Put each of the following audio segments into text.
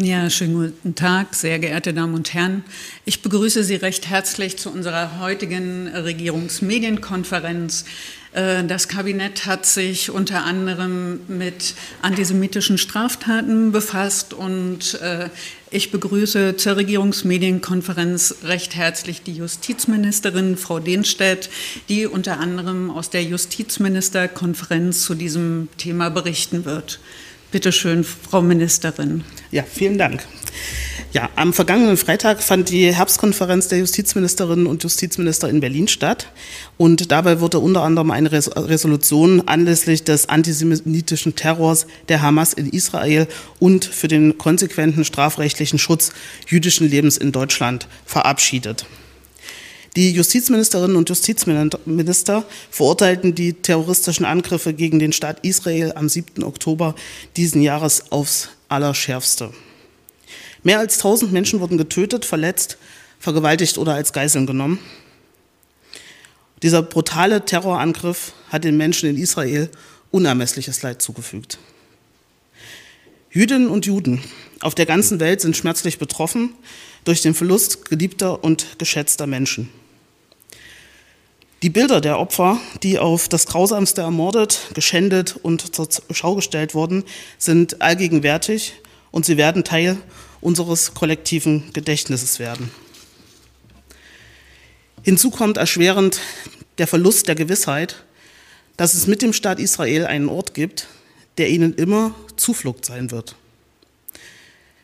Ja, schönen guten Tag, sehr geehrte Damen und Herren. Ich begrüße Sie recht herzlich zu unserer heutigen Regierungsmedienkonferenz. Äh, das Kabinett hat sich unter anderem mit antisemitischen Straftaten befasst und äh, ich begrüße zur Regierungsmedienkonferenz recht herzlich die Justizministerin Frau Dehnstedt, die unter anderem aus der Justizministerkonferenz zu diesem Thema berichten wird. Bitte schön, Frau Ministerin. Ja, vielen Dank. Ja, am vergangenen Freitag fand die Herbstkonferenz der Justizministerinnen und Justizminister in Berlin statt. Und dabei wurde unter anderem eine Resolution anlässlich des antisemitischen Terrors der Hamas in Israel und für den konsequenten strafrechtlichen Schutz jüdischen Lebens in Deutschland verabschiedet. Die Justizministerinnen und Justizminister verurteilten die terroristischen Angriffe gegen den Staat Israel am 7. Oktober diesen Jahres aufs Allerschärfste. Mehr als 1000 Menschen wurden getötet, verletzt, vergewaltigt oder als Geiseln genommen. Dieser brutale Terrorangriff hat den Menschen in Israel unermessliches Leid zugefügt. Jüdinnen und Juden auf der ganzen Welt sind schmerzlich betroffen durch den Verlust geliebter und geschätzter Menschen. Die Bilder der Opfer, die auf das Grausamste ermordet, geschändet und zur Schau gestellt wurden, sind allgegenwärtig und sie werden Teil unseres kollektiven Gedächtnisses werden. Hinzu kommt erschwerend der Verlust der Gewissheit, dass es mit dem Staat Israel einen Ort gibt, der ihnen immer Zuflucht sein wird.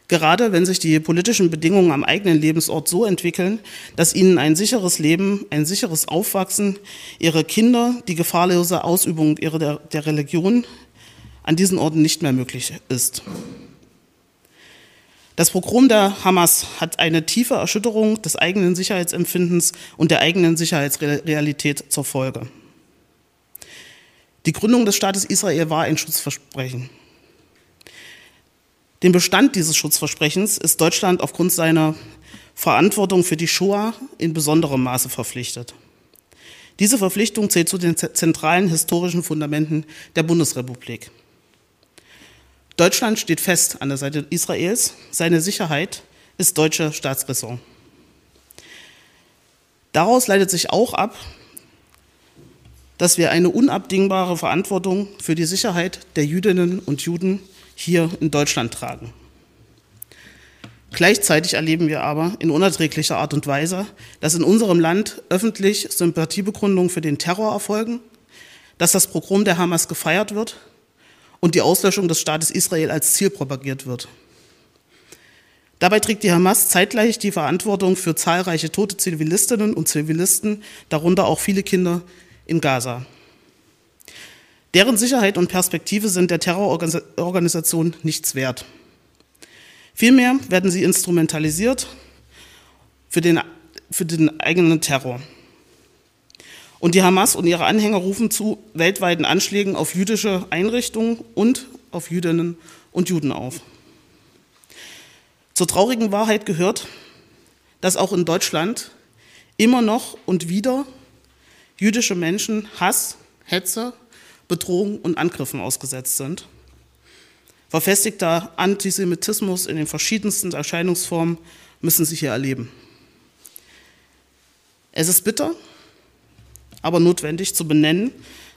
Gerade wenn sich die politischen Bedingungen am eigenen Lebensort so entwickeln, dass ihnen ein sicheres Leben, ein sicheres Aufwachsen, ihre Kinder, die gefahrlose Ausübung ihrer der, Religion an diesen Orten nicht mehr möglich ist. Das Programm der Hamas hat eine tiefe Erschütterung des eigenen Sicherheitsempfindens und der eigenen Sicherheitsrealität zur Folge. Die Gründung des Staates Israel war ein Schutzversprechen. Dem Bestand dieses Schutzversprechens ist Deutschland aufgrund seiner Verantwortung für die Shoah in besonderem Maße verpflichtet. Diese Verpflichtung zählt zu den zentralen historischen Fundamenten der Bundesrepublik. Deutschland steht fest an der Seite Israels. Seine Sicherheit ist deutsche Staatsräson. Daraus leitet sich auch ab, dass wir eine unabdingbare Verantwortung für die Sicherheit der Jüdinnen und Juden hier in Deutschland tragen. Gleichzeitig erleben wir aber in unerträglicher Art und Weise, dass in unserem Land öffentlich Sympathiebekundungen für den Terror erfolgen, dass das Programm der Hamas gefeiert wird und die Auslöschung des Staates Israel als Ziel propagiert wird. Dabei trägt die Hamas zeitgleich die Verantwortung für zahlreiche tote Zivilistinnen und Zivilisten, darunter auch viele Kinder in Gaza. Deren Sicherheit und Perspektive sind der Terrororganisation nichts wert. Vielmehr werden sie instrumentalisiert für den, für den eigenen Terror. Und die Hamas und ihre Anhänger rufen zu weltweiten Anschlägen auf jüdische Einrichtungen und auf Jüdinnen und Juden auf. Zur traurigen Wahrheit gehört, dass auch in Deutschland immer noch und wieder jüdische Menschen Hass, Hetze Bedrohungen und Angriffen ausgesetzt sind. Verfestigter Antisemitismus in den verschiedensten Erscheinungsformen müssen sie hier erleben. Es ist bitter, aber notwendig zu benennen,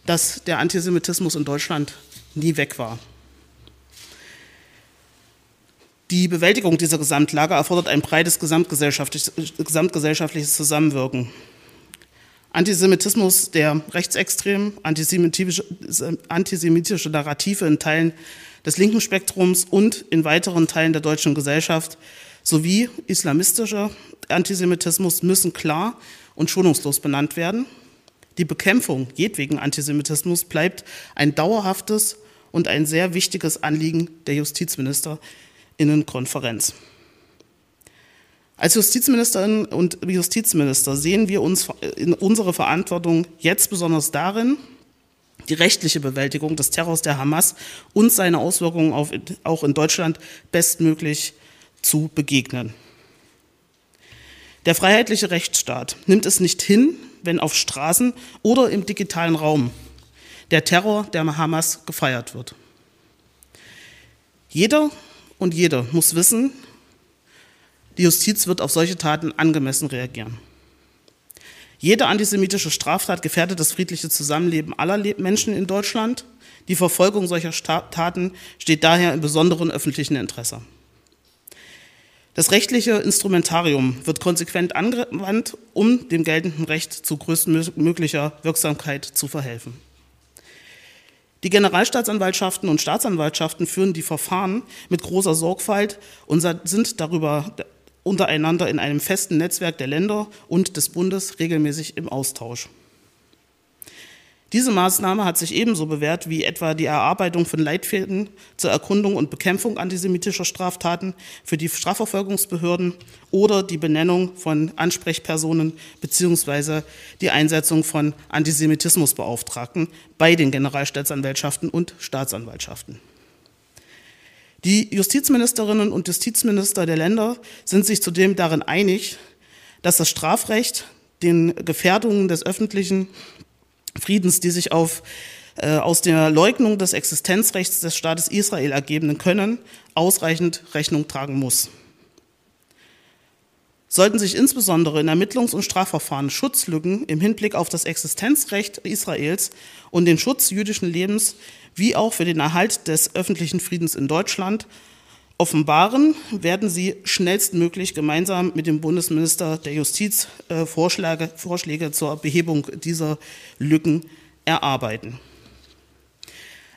dass der Antisemitismus in Deutschland nie weg war. Die Bewältigung dieser Gesamtlage erfordert ein breites gesamtgesellschaftliches, gesamtgesellschaftliches Zusammenwirken Antisemitismus der rechtsextremen, antisemitische, antisemitische Narrative in Teilen des linken Spektrums und in weiteren Teilen der deutschen Gesellschaft sowie islamistischer Antisemitismus müssen klar und schonungslos benannt werden. Die Bekämpfung jedwegen Antisemitismus bleibt ein dauerhaftes und ein sehr wichtiges Anliegen der Justizministerinnenkonferenz. Als Justizministerin und Justizminister sehen wir uns in unsere Verantwortung jetzt besonders darin, die rechtliche Bewältigung des Terrors der Hamas und seine Auswirkungen auf, auch in Deutschland bestmöglich zu begegnen. Der freiheitliche Rechtsstaat nimmt es nicht hin, wenn auf Straßen oder im digitalen Raum der Terror der Hamas gefeiert wird. Jeder und jeder muss wissen, die Justiz wird auf solche Taten angemessen reagieren. Jede antisemitische Straftat gefährdet das friedliche Zusammenleben aller Menschen in Deutschland. Die Verfolgung solcher Taten steht daher im besonderen öffentlichen Interesse. Das rechtliche Instrumentarium wird konsequent angewandt, um dem geltenden Recht zu größtmöglicher Wirksamkeit zu verhelfen. Die Generalstaatsanwaltschaften und Staatsanwaltschaften führen die Verfahren mit großer Sorgfalt und sind darüber untereinander in einem festen Netzwerk der Länder und des Bundes regelmäßig im Austausch. Diese Maßnahme hat sich ebenso bewährt wie etwa die Erarbeitung von Leitfäden zur Erkundung und Bekämpfung antisemitischer Straftaten für die Strafverfolgungsbehörden oder die Benennung von Ansprechpersonen bzw. die Einsetzung von Antisemitismusbeauftragten bei den Generalstaatsanwaltschaften und Staatsanwaltschaften. Die Justizministerinnen und Justizminister der Länder sind sich zudem darin einig, dass das Strafrecht den Gefährdungen des öffentlichen Friedens, die sich auf, äh, aus der Leugnung des Existenzrechts des Staates Israel ergeben können, ausreichend Rechnung tragen muss. Sollten sich insbesondere in Ermittlungs- und Strafverfahren Schutzlücken im Hinblick auf das Existenzrecht Israels und den Schutz jüdischen Lebens wie auch für den Erhalt des öffentlichen Friedens in Deutschland offenbaren, werden sie schnellstmöglich gemeinsam mit dem Bundesminister der Justiz äh, Vorschläge, Vorschläge zur Behebung dieser Lücken erarbeiten.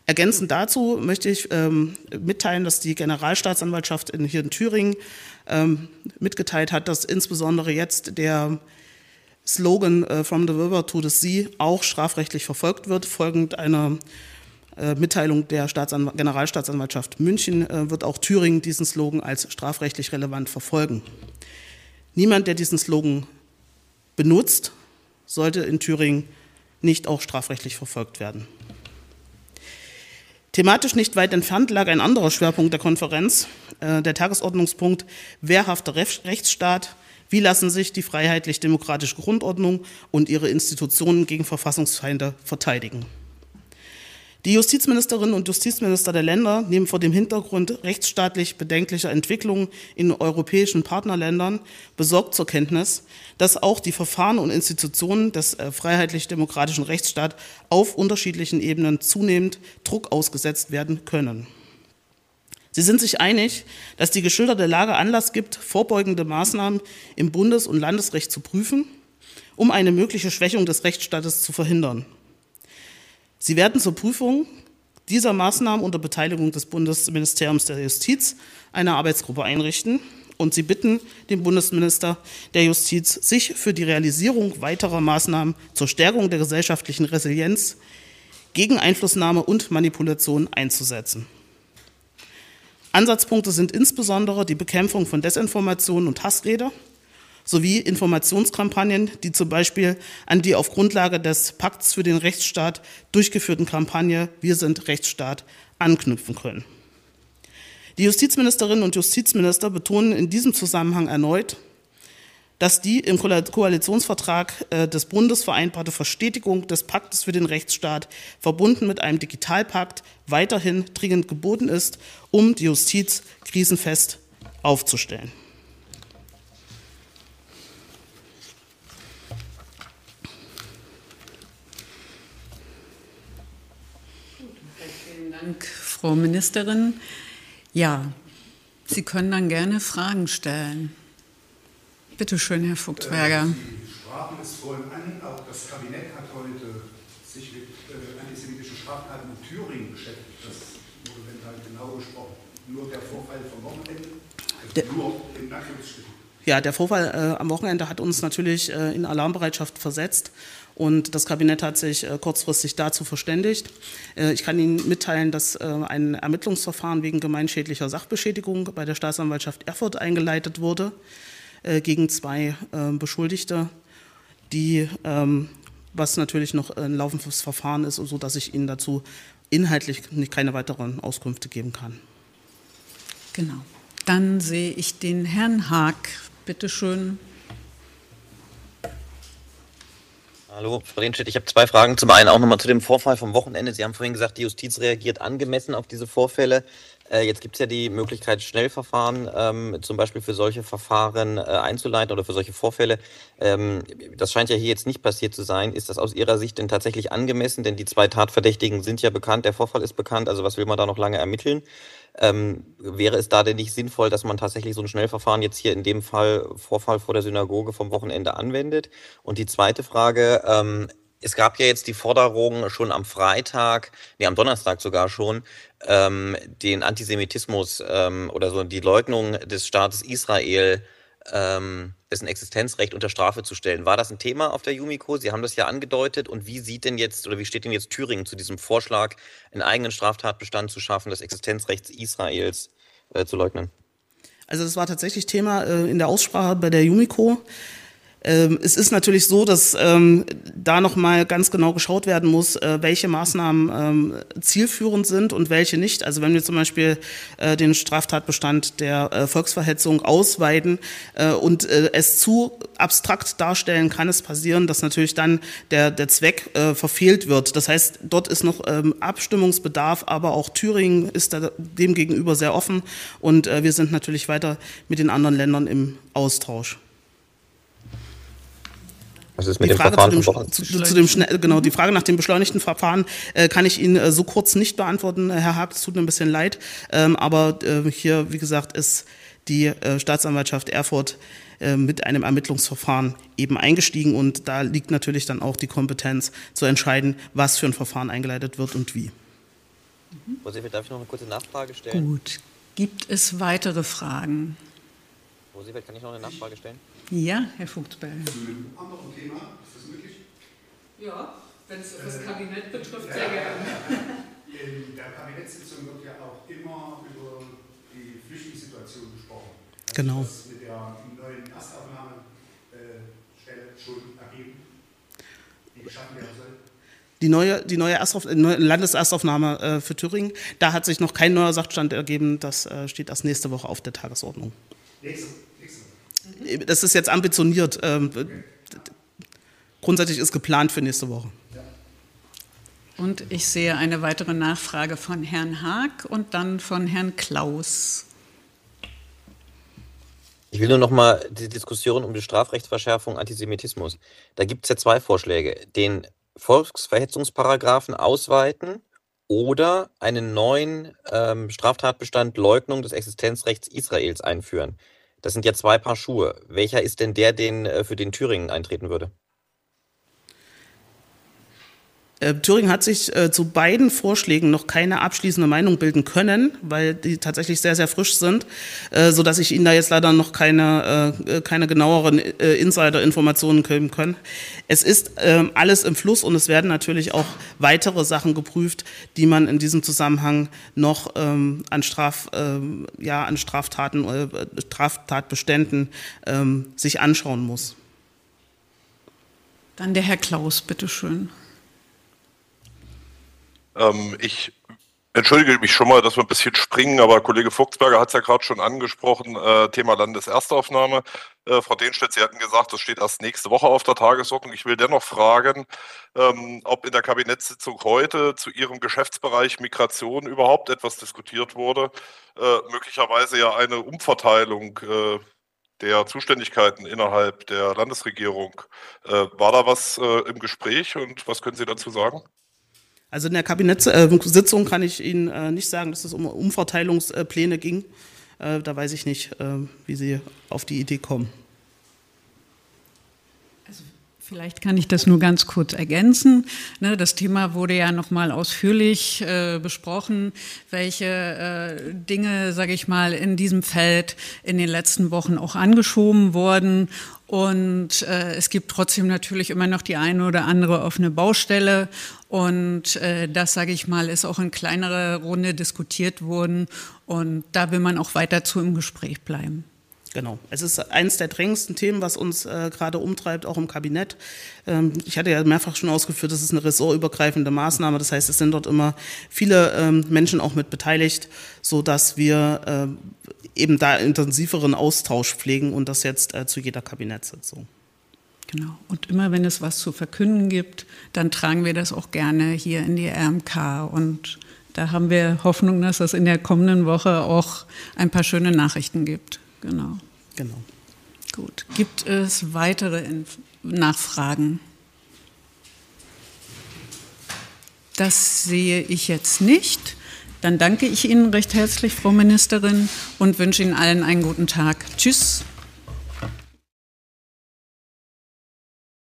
Ergänzend dazu möchte ich ähm, mitteilen, dass die Generalstaatsanwaltschaft in, hier in Thüringen ähm, mitgeteilt hat, dass insbesondere jetzt der Slogan äh, From the River to the Sea auch strafrechtlich verfolgt wird, folgend einer Mitteilung der Staatsanw Generalstaatsanwaltschaft München äh, wird auch Thüringen diesen Slogan als strafrechtlich relevant verfolgen. Niemand, der diesen Slogan benutzt, sollte in Thüringen nicht auch strafrechtlich verfolgt werden. Thematisch nicht weit entfernt lag ein anderer Schwerpunkt der Konferenz, äh, der Tagesordnungspunkt wehrhafter Rechtsstaat. Wie lassen sich die freiheitlich-demokratische Grundordnung und ihre Institutionen gegen Verfassungsfeinde verteidigen? Die Justizministerinnen und Justizminister der Länder nehmen vor dem Hintergrund rechtsstaatlich bedenklicher Entwicklungen in europäischen Partnerländern besorgt zur Kenntnis, dass auch die Verfahren und Institutionen des äh, freiheitlich-demokratischen Rechtsstaats auf unterschiedlichen Ebenen zunehmend Druck ausgesetzt werden können. Sie sind sich einig, dass die geschilderte Lage Anlass gibt, vorbeugende Maßnahmen im Bundes- und Landesrecht zu prüfen, um eine mögliche Schwächung des Rechtsstaates zu verhindern. Sie werden zur Prüfung dieser Maßnahmen unter Beteiligung des Bundesministeriums der Justiz eine Arbeitsgruppe einrichten und Sie bitten den Bundesminister der Justiz, sich für die Realisierung weiterer Maßnahmen zur Stärkung der gesellschaftlichen Resilienz gegen Einflussnahme und Manipulation einzusetzen. Ansatzpunkte sind insbesondere die Bekämpfung von Desinformation und Hassrede, sowie Informationskampagnen, die zum Beispiel an die auf Grundlage des Pakts für den Rechtsstaat durchgeführten Kampagne Wir sind Rechtsstaat anknüpfen können. Die Justizministerinnen und Justizminister betonen in diesem Zusammenhang erneut, dass die im Koalitionsvertrag äh, des Bundes vereinbarte Verstetigung des Paktes für den Rechtsstaat verbunden mit einem Digitalpakt weiterhin dringend geboten ist, um die Justiz krisenfest aufzustellen. Dank, Frau Ministerin. Ja, Sie können dann gerne Fragen stellen. Bitte schön, Herr Vogtberger. Sie sprachen es vorhin an, auch das Kabinett hat heute sich mit äh, antisemitischen Straftaten in Thüringen beschäftigt. Das wurde dann halt genau gesprochen. Nur der Vorfall vom Wochenende, also nur in Anführungsstrichen. Ja, der Vorfall äh, am Wochenende hat uns natürlich äh, in Alarmbereitschaft versetzt. Und das Kabinett hat sich äh, kurzfristig dazu verständigt. Äh, ich kann Ihnen mitteilen, dass äh, ein Ermittlungsverfahren wegen gemeinschädlicher Sachbeschädigung bei der Staatsanwaltschaft Erfurt eingeleitet wurde gegen zwei Beschuldigte, die, ähm, was natürlich noch ein laufendes Verfahren ist, sodass ich Ihnen dazu inhaltlich keine weiteren Auskünfte geben kann. Genau. Dann sehe ich den Herrn Haag. Bitte schön. Hallo, Frau Renstedt, ich habe zwei Fragen. Zum einen auch nochmal zu dem Vorfall vom Wochenende. Sie haben vorhin gesagt, die Justiz reagiert angemessen auf diese Vorfälle. Äh, jetzt gibt es ja die Möglichkeit, Schnellverfahren ähm, zum Beispiel für solche Verfahren äh, einzuleiten oder für solche Vorfälle. Ähm, das scheint ja hier jetzt nicht passiert zu sein. Ist das aus Ihrer Sicht denn tatsächlich angemessen? Denn die zwei Tatverdächtigen sind ja bekannt, der Vorfall ist bekannt. Also was will man da noch lange ermitteln? Ähm, wäre es da denn nicht sinnvoll, dass man tatsächlich so ein Schnellverfahren jetzt hier in dem Fall Vorfall vor der Synagoge vom Wochenende anwendet? Und die zweite Frage, ähm, es gab ja jetzt die Forderung schon am Freitag, nee, am Donnerstag sogar schon, ähm, den Antisemitismus ähm, oder so die Leugnung des Staates Israel ähm, dessen Existenzrecht unter Strafe zu stellen. War das ein Thema auf der Jumiko? Sie haben das ja angedeutet. Und wie sieht denn jetzt oder wie steht denn jetzt Thüringen zu diesem Vorschlag, einen eigenen Straftatbestand zu schaffen, das Existenzrecht Israels äh, zu leugnen? Also das war tatsächlich Thema äh, in der Aussprache bei der Jumiko. Ähm, es ist natürlich so, dass ähm, da nochmal ganz genau geschaut werden muss, äh, welche Maßnahmen ähm, zielführend sind und welche nicht. Also wenn wir zum Beispiel äh, den Straftatbestand der äh, Volksverhetzung ausweiten äh, und äh, es zu abstrakt darstellen, kann es passieren, dass natürlich dann der, der Zweck äh, verfehlt wird. Das heißt, dort ist noch ähm, Abstimmungsbedarf, aber auch Thüringen ist da dem gegenüber sehr offen und wir sind natürlich weiter mit den anderen Ländern im Austausch. Was ist mit die dem Frage Verfahren zu dem, zu, zu dem genau, die Frage nach dem beschleunigten Verfahren äh, kann ich Ihnen äh, so kurz nicht beantworten, Herr Haag, es tut mir ein bisschen leid. Ähm, aber äh, hier, wie gesagt, ist die äh, Staatsanwaltschaft Erfurt äh, mit einem Ermittlungsverfahren eben eingestiegen und da liegt natürlich dann auch die Kompetenz zu entscheiden, was für ein Verfahren eingeleitet wird und wie. Frau Seefeld, darf ich noch eine kurze Nachfrage stellen? Gut. Gibt es weitere Fragen? Frau Seefeld, kann ich noch eine Nachfrage stellen? Ja, Herr Vogtsberger. Zu einem anderen Thema, ist das möglich? Ja, wenn es das Kabinett betrifft, sehr gerne. In der Kabinettssitzung wird ja auch immer über die Flüchtlingssituation gesprochen. Hat genau. das mit der neuen Erstaufnahmestelle schon ergeben, die geschaffen werden soll? Die neue, die neue, Erstauf neue Landeserstaufnahme äh, für Thüringen, da hat sich noch kein neuer Sachstand ergeben. Das äh, steht erst nächste Woche auf der Tagesordnung. Nächste das ist jetzt ambitioniert. Ähm, grundsätzlich ist geplant für nächste Woche. Und ich sehe eine weitere Nachfrage von Herrn Haag und dann von Herrn Klaus. Ich will nur noch mal die Diskussion um die Strafrechtsverschärfung Antisemitismus. Da gibt es ja zwei Vorschläge. Den Volksverhetzungsparagraphen ausweiten oder einen neuen ähm, Straftatbestand Leugnung des Existenzrechts Israels einführen. Das sind ja zwei Paar Schuhe. Welcher ist denn der, den äh, für den Thüringen eintreten würde? Äh, Thüringen hat sich äh, zu beiden Vorschlägen noch keine abschließende Meinung bilden können, weil die tatsächlich sehr, sehr frisch sind, äh, so dass ich Ihnen da jetzt leider noch keine, äh, keine genaueren Insider-Informationen geben kann. Es ist ähm, alles im Fluss und es werden natürlich auch weitere Sachen geprüft, die man in diesem Zusammenhang noch ähm, an, Straf, ähm, ja, an Straftaten, Straftatbeständen sich anschauen muss. Dann der Herr Klaus, bitteschön. Ähm, ich entschuldige mich schon mal, dass wir ein bisschen springen, aber Kollege Fuchsberger hat es ja gerade schon angesprochen, äh, Thema Landeserstaufnahme. Äh, Frau Denstedt, Sie hatten gesagt, das steht erst nächste Woche auf der Tagesordnung. Ich will dennoch fragen, ähm, ob in der Kabinettssitzung heute zu Ihrem Geschäftsbereich Migration überhaupt etwas diskutiert wurde. Äh, möglicherweise ja eine Umverteilung äh, der Zuständigkeiten innerhalb der Landesregierung. Äh, war da was äh, im Gespräch und was können Sie dazu sagen? Also in der Kabinettssitzung kann ich Ihnen äh, nicht sagen, dass es um Umverteilungspläne ging. Äh, da weiß ich nicht, äh, wie Sie auf die Idee kommen. Vielleicht kann ich das nur ganz kurz ergänzen. Ne, das Thema wurde ja noch mal ausführlich besprochen, welche Dinge, sage ich mal, in diesem Feld in den letzten Wochen auch angeschoben wurden und äh, es gibt trotzdem natürlich immer noch die eine oder andere offene Baustelle. Und äh, das, sage ich mal, ist auch in kleinerer Runde diskutiert worden. Und da will man auch weiter zu im Gespräch bleiben. Genau. Es ist eines der drängendsten Themen, was uns äh, gerade umtreibt, auch im Kabinett. Ähm, ich hatte ja mehrfach schon ausgeführt, das ist eine ressortübergreifende Maßnahme. Das heißt, es sind dort immer viele ähm, Menschen auch mit beteiligt, so dass wir äh, eben da intensiveren Austausch pflegen und das jetzt äh, zu jeder Kabinettssitzung. Genau. Und immer wenn es was zu verkünden gibt, dann tragen wir das auch gerne hier in die RMK und da haben wir Hoffnung, dass es in der kommenden Woche auch ein paar schöne Nachrichten gibt. Genau. Genau. Gut. Gibt es weitere Nachfragen? Das sehe ich jetzt nicht. Dann danke ich Ihnen recht herzlich, Frau Ministerin, und wünsche Ihnen allen einen guten Tag. Tschüss.